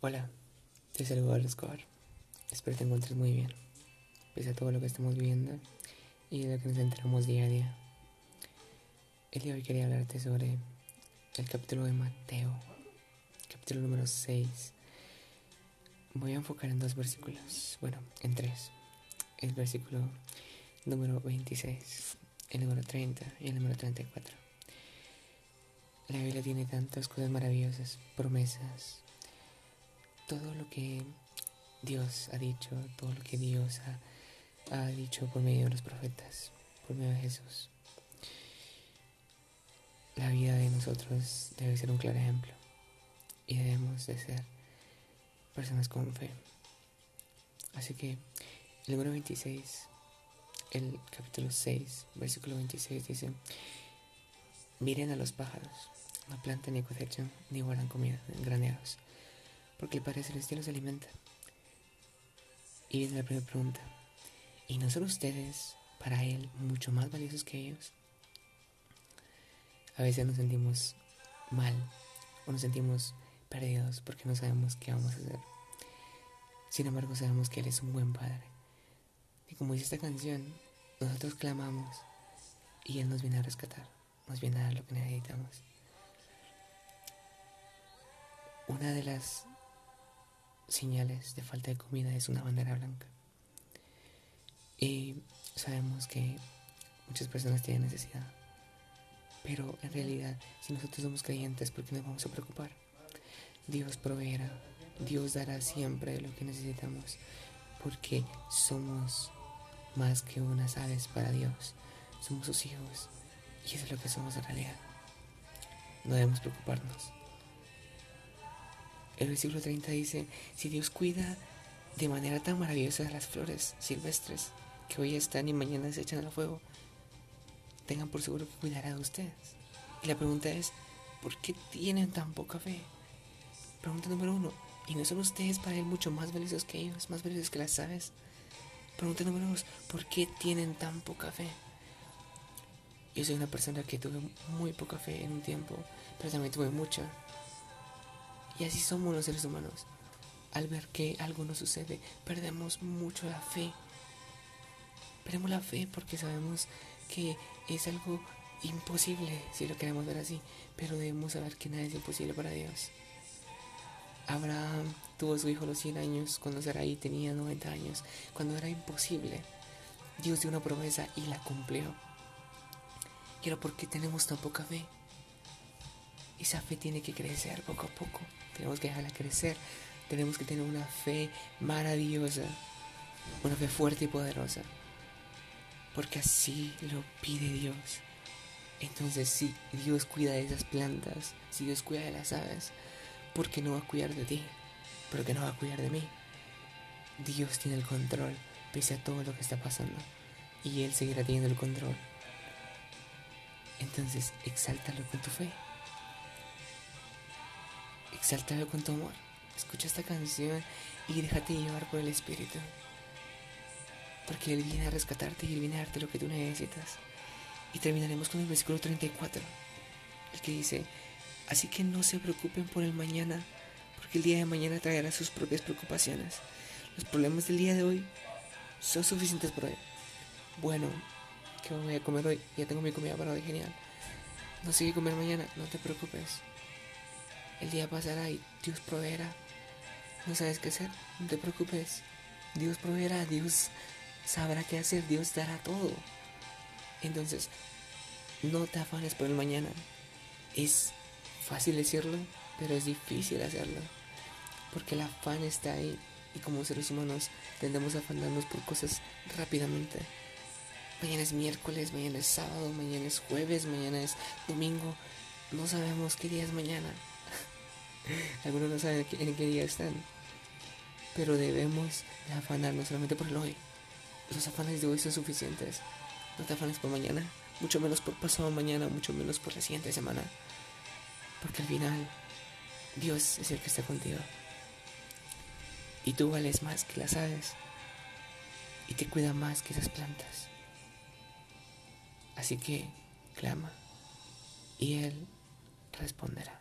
Hola, te saludo al Escobar. Espero te encuentres muy bien, pese a todo lo que estamos viviendo y de lo que nos enteramos día a día. El día de hoy quería hablarte sobre el capítulo de Mateo, capítulo número 6. Voy a enfocar en dos versículos, bueno, en tres. El versículo número 26, el número 30 y el número 34. La Biblia tiene tantas cosas maravillosas, promesas, todo lo que Dios ha dicho, todo lo que Dios ha, ha, dicho por medio de los profetas, por medio de Jesús. La vida de nosotros debe ser un claro ejemplo y debemos de ser personas con fe. Así que el número 26, el capítulo 6, versículo 26 dice, miren a los pájaros, no plantan ni cosechan ni guardan comida en graneros porque el Padre Celestial los alimenta. Y viene la primera pregunta, ¿y no son ustedes para Él mucho más valiosos que ellos? A veces nos sentimos mal o nos sentimos perdidos porque no sabemos qué vamos a hacer. Sin embargo, sabemos que Él es un buen Padre. Y como dice esta canción, nosotros clamamos y Él nos viene a rescatar, nos viene a dar lo que necesitamos. Una de las señales de falta de comida es una bandera blanca. Y sabemos que muchas personas tienen necesidad. Pero en realidad, si nosotros somos creyentes, ¿por qué nos vamos a preocupar? Dios proveerá, Dios dará siempre lo que necesitamos, porque somos más que unas aves para Dios, somos sus hijos, y eso es lo que somos en realidad. No debemos preocuparnos. El versículo 30 dice, si Dios cuida de manera tan maravillosa las flores silvestres que hoy están y mañana se echan al fuego, tengan por seguro que cuidará de ustedes. Y la pregunta es, ¿por qué tienen tan poca fe? Pregunta número uno, ¿y no son ustedes para Él mucho más valiosos que ellos, más valiosos que las aves? Pregunta número dos, ¿por qué tienen tan poca fe? Yo soy una persona que tuve muy poca fe en un tiempo, pero también tuve mucha. Y así somos los seres humanos. Al ver que algo no sucede, perdemos mucho la fe. Perdemos la fe porque sabemos que es algo imposible, si lo queremos ver así. Pero debemos saber que nada es imposible para Dios. Abraham tuvo su hijo a los 100 años, cuando Sarai tenía 90 años, cuando era imposible. Dios dio una promesa y la cumplió. Y ahora, ¿por qué tenemos tan poca fe? Esa fe tiene que crecer poco a poco. Tenemos que dejarla crecer. Tenemos que tener una fe maravillosa. Una fe fuerte y poderosa. Porque así lo pide Dios. Entonces si Dios cuida de esas plantas, si Dios cuida de las aves, ¿por qué no va a cuidar de ti? ¿Por qué no va a cuidar de mí? Dios tiene el control pese a todo lo que está pasando. Y Él seguirá teniendo el control. Entonces, exáltalo con tu fe. Exáltalo con tu amor. Escucha esta canción y déjate llevar por el Espíritu. Porque Él viene a rescatarte y Él viene a darte lo que tú necesitas. Y terminaremos con el versículo 34, el que dice, así que no se preocupen por el mañana, porque el día de mañana traerá sus propias preocupaciones. Los problemas del día de hoy son suficientes por hoy. Bueno, ¿qué voy a comer hoy? Ya tengo mi comida para hoy, genial. No sé qué comer mañana, no te preocupes. El día pasará y Dios proveerá. No sabes qué hacer, no te preocupes. Dios proveerá, Dios sabrá qué hacer, Dios dará todo. Entonces, no te afanes por el mañana. Es fácil decirlo, pero es difícil hacerlo. Porque el afán está ahí y como seres humanos tendemos a afanarnos por cosas rápidamente. Mañana es miércoles, mañana es sábado, mañana es jueves, mañana es domingo. No sabemos qué día es mañana. Algunos no saben en qué día están. Pero debemos afanarnos solamente por el hoy. Los afanes de hoy son suficientes. No te afanes por mañana, mucho menos por pasado mañana, mucho menos por la siguiente semana. Porque al final, Dios es el que está contigo. Y tú vales más que las aves. Y te cuida más que esas plantas. Así que clama y Él responderá.